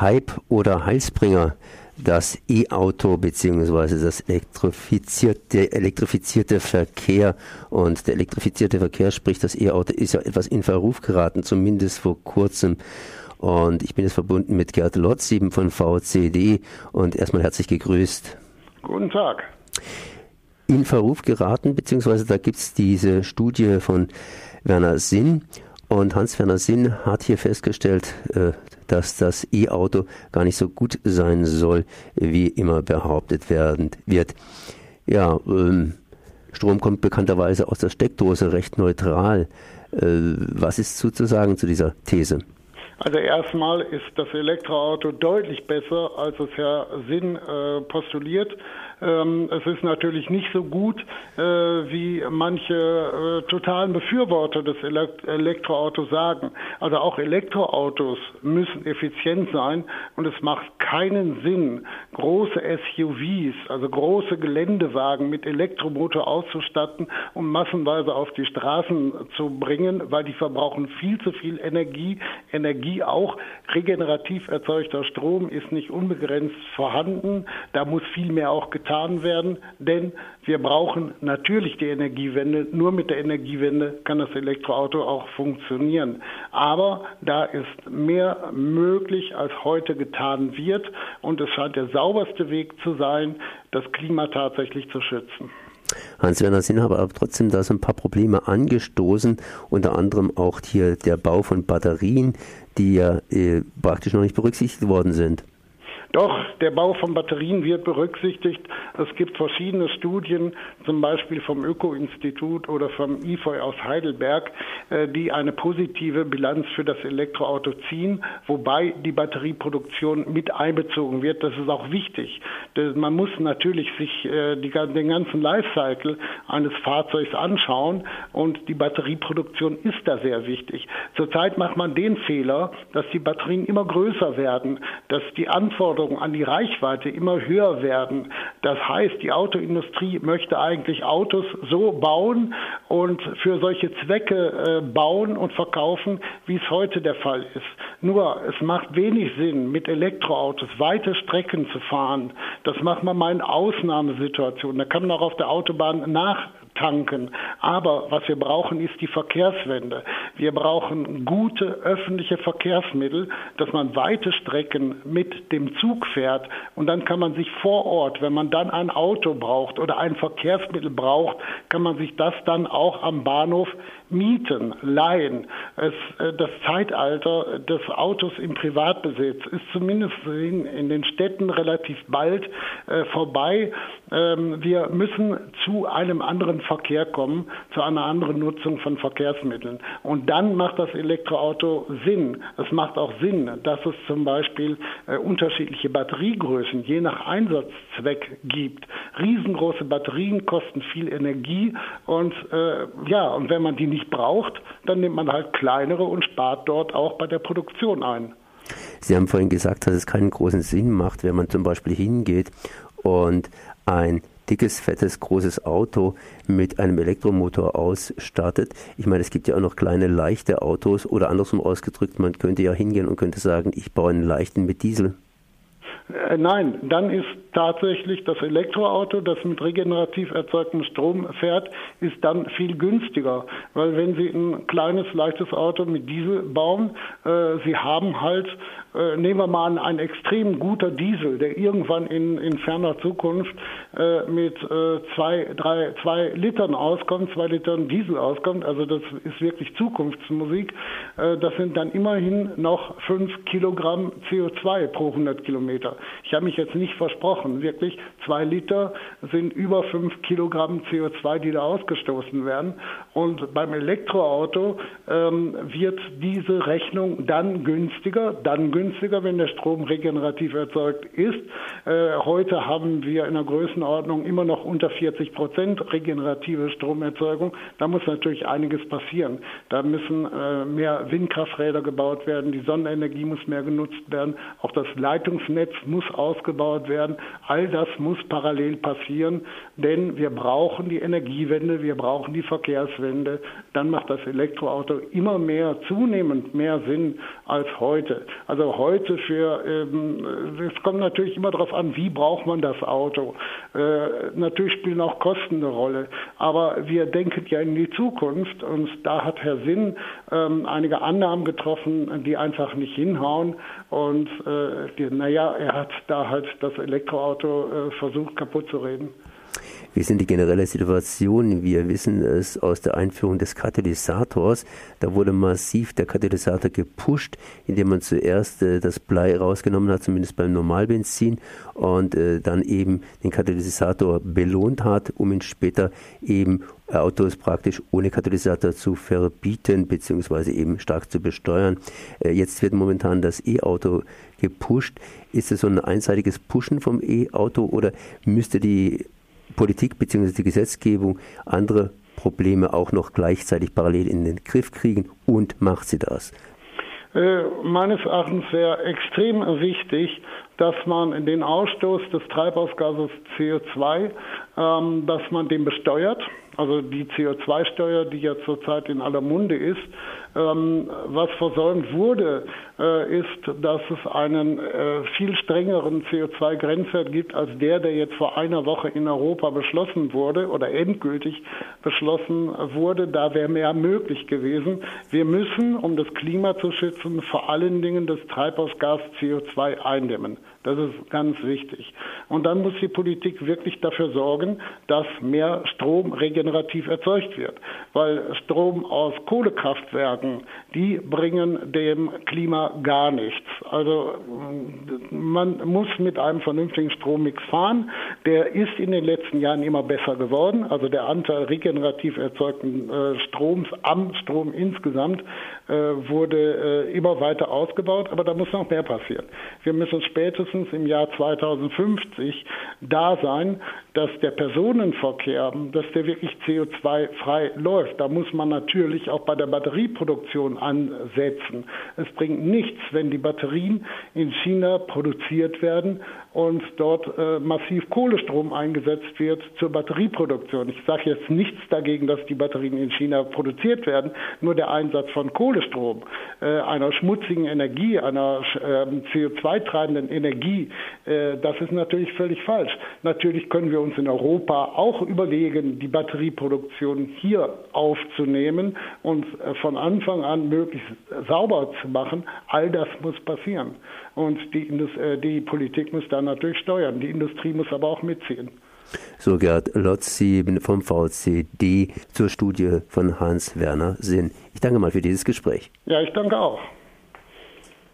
Hype oder Heilsbringer das E-Auto beziehungsweise das elektrifizierte, elektrifizierte Verkehr. Und der elektrifizierte Verkehr, sprich das E-Auto, ist ja etwas in Verruf geraten, zumindest vor kurzem. Und ich bin jetzt verbunden mit Gerd Lotz, eben von VCD. Und erstmal herzlich gegrüßt. Guten Tag. In Verruf geraten, beziehungsweise da gibt es diese Studie von Werner Sinn. Und Hans-Werner Sinn hat hier festgestellt, äh, dass das E-Auto gar nicht so gut sein soll, wie immer behauptet werden wird. Ja, ähm, Strom kommt bekannterweise aus der Steckdose recht neutral. Äh, was ist zu, zu sagen zu dieser These? Also erstmal ist das Elektroauto deutlich besser, als es Herr Sinn äh, postuliert. Ähm, es ist natürlich nicht so gut, äh, wie manche äh, totalen Befürworter des Elekt Elektroautos sagen. Also auch Elektroautos müssen effizient sein und es macht keinen Sinn, große SUVs, also große Geländewagen mit Elektromotor auszustatten und massenweise auf die Straßen zu bringen, weil die verbrauchen viel zu viel Energie. Energie auch regenerativ erzeugter Strom ist nicht unbegrenzt vorhanden. Da muss viel mehr auch getan getan werden, denn wir brauchen natürlich die Energiewende. Nur mit der Energiewende kann das Elektroauto auch funktionieren. Aber da ist mehr möglich, als heute getan wird. Und es scheint der sauberste Weg zu sein, das Klima tatsächlich zu schützen. Hans-Werner Sinn hat aber trotzdem da so ein paar Probleme angestoßen, unter anderem auch hier der Bau von Batterien, die ja äh, praktisch noch nicht berücksichtigt worden sind. Doch, der Bau von Batterien wird berücksichtigt. Es gibt verschiedene Studien, zum Beispiel vom Öko-Institut oder vom IFOI aus Heidelberg, äh, die eine positive Bilanz für das Elektroauto ziehen, wobei die Batterieproduktion mit einbezogen wird. Das ist auch wichtig. Man muss natürlich sich äh, den ganzen Lifecycle eines Fahrzeugs anschauen und die Batterieproduktion ist da sehr wichtig. Zurzeit macht man den Fehler, dass die Batterien immer größer werden, dass die Anforderungen Anforderungen an die Reichweite immer höher werden. Das heißt, die Autoindustrie möchte eigentlich Autos so bauen und für solche Zwecke äh, bauen und verkaufen, wie es heute der Fall ist. Nur, es macht wenig Sinn, mit Elektroautos weite Strecken zu fahren. Das macht man mal in Ausnahmesituationen. Da kann man auch auf der Autobahn nach tanken. Aber was wir brauchen, ist die Verkehrswende. Wir brauchen gute öffentliche Verkehrsmittel, dass man weite Strecken mit dem Zug fährt und dann kann man sich vor Ort, wenn man dann ein Auto braucht oder ein Verkehrsmittel braucht, kann man sich das dann auch am Bahnhof mieten, leihen. Es, äh, das Zeitalter des Autos im Privatbesitz ist zumindest in, in den Städten relativ bald äh, vorbei. Ähm, wir müssen zu einem anderen Verkehr kommen, zu einer anderen Nutzung von Verkehrsmitteln. Und dann macht das Elektroauto Sinn. Es macht auch Sinn, dass es zum Beispiel äh, unterschiedliche Batteriegrößen je nach Einsatzzweck gibt. Riesengroße Batterien kosten viel Energie und äh, ja, und wenn man die nicht braucht, dann nimmt man halt kleinere und spart dort auch bei der Produktion ein. Sie haben vorhin gesagt, dass es keinen großen Sinn macht, wenn man zum Beispiel hingeht und ein dickes, fettes, großes Auto mit einem Elektromotor ausstattet. Ich meine, es gibt ja auch noch kleine, leichte Autos oder andersrum ausgedrückt, man könnte ja hingehen und könnte sagen, ich baue einen leichten mit Diesel. Äh, nein, dann ist tatsächlich das Elektroauto, das mit regenerativ erzeugtem Strom fährt, ist dann viel günstiger. Weil wenn Sie ein kleines, leichtes Auto mit Diesel bauen, äh, Sie haben halt äh, nehmen wir mal an, ein extrem guter Diesel, der irgendwann in, in ferner Zukunft äh, mit äh, zwei, drei, zwei Litern auskommt, zwei Litern Diesel auskommt, also das ist wirklich Zukunftsmusik, äh, das sind dann immerhin noch fünf Kilogramm CO2 pro 100 Kilometer. Ich habe mich jetzt nicht versprochen, wirklich zwei Liter sind über fünf Kilogramm CO2, die da ausgestoßen werden. Und beim Elektroauto ähm, wird diese Rechnung dann günstiger, dann günstiger, wenn der Strom regenerativ erzeugt ist. Äh, heute haben wir in der Größenordnung immer noch unter 40 Prozent regenerative Stromerzeugung. Da muss natürlich einiges passieren. Da müssen äh, mehr Windkrafträder gebaut werden, die Sonnenenergie muss mehr genutzt werden, auch das Leitungsnetz muss ausgebaut werden All das muss parallel passieren, denn wir brauchen die Energiewende, wir brauchen die Verkehrswende. Dann macht das Elektroauto immer mehr, zunehmend mehr Sinn als heute. Also heute für, ähm, es kommt natürlich immer darauf an, wie braucht man das Auto. Äh, natürlich spielen auch Kosten eine Rolle, aber wir denken ja in die Zukunft und da hat Herr Sinn ähm, einige Annahmen getroffen, die einfach nicht hinhauen und äh, die, naja, er hat da halt das Elektroauto äh, versucht kaputt zu reden. Wie sind die generelle Situation? Wir wissen es aus der Einführung des Katalysators. Da wurde massiv der Katalysator gepusht, indem man zuerst äh, das Blei rausgenommen hat, zumindest beim Normalbenzin, und äh, dann eben den Katalysator belohnt hat, um ihn später eben Autos praktisch ohne Katalysator zu verbieten beziehungsweise eben stark zu besteuern. Äh, jetzt wird momentan das E-Auto gepusht. Ist es so ein einseitiges Pushen vom E-Auto oder müsste die Politik bzw. die Gesetzgebung andere Probleme auch noch gleichzeitig parallel in den Griff kriegen und macht sie das? Äh, meines Erachtens wäre extrem wichtig, dass man den Ausstoß des Treibhausgases CO2, ähm, dass man den besteuert also die CO2-Steuer, die ja zurzeit in aller Munde ist. Ähm, was versäumt wurde, äh, ist, dass es einen äh, viel strengeren CO2-Grenzwert gibt als der, der jetzt vor einer Woche in Europa beschlossen wurde oder endgültig beschlossen wurde. Da wäre mehr möglich gewesen. Wir müssen, um das Klima zu schützen, vor allen Dingen das Treibhausgas CO2 eindämmen. Das ist ganz wichtig. Und dann muss die Politik wirklich dafür sorgen, dass mehr Strom regenerativ erzeugt wird. Weil Strom aus Kohlekraftwerken, die bringen dem Klima gar nichts. Also man muss mit einem vernünftigen Strommix fahren. Der ist in den letzten Jahren immer besser geworden. Also der Anteil regenerativ erzeugten äh, Stroms am Strom insgesamt äh, wurde äh, immer weiter ausgebaut. Aber da muss noch mehr passieren. Wir müssen spätestens im Jahr 2050 da sein, dass der Personenverkehr, dass der wirklich CO2-frei läuft. Da muss man natürlich auch bei der Batterieproduktion ansetzen. Es bringt nichts, wenn die Batterien in China produziert werden und dort äh, massiv Kohlestrom eingesetzt wird zur Batterieproduktion. Ich sage jetzt nichts dagegen, dass die Batterien in China produziert werden, nur der Einsatz von Kohlestrom, äh, einer schmutzigen Energie, einer äh, CO2-treibenden Energie, äh, das ist natürlich völlig falsch. Natürlich können wir uns in Europa auch überlegen, die Batterieproduktion hier aufzunehmen und äh, von Anfang an möglichst sauber zu machen. All das muss passieren. Und die, äh, die Politik muss da natürlich steuern. Die Industrie muss aber auch mitziehen. So Gerd Lotzi vom VCD zur Studie von Hans-Werner Sinn. Ich danke mal für dieses Gespräch. Ja, ich danke auch.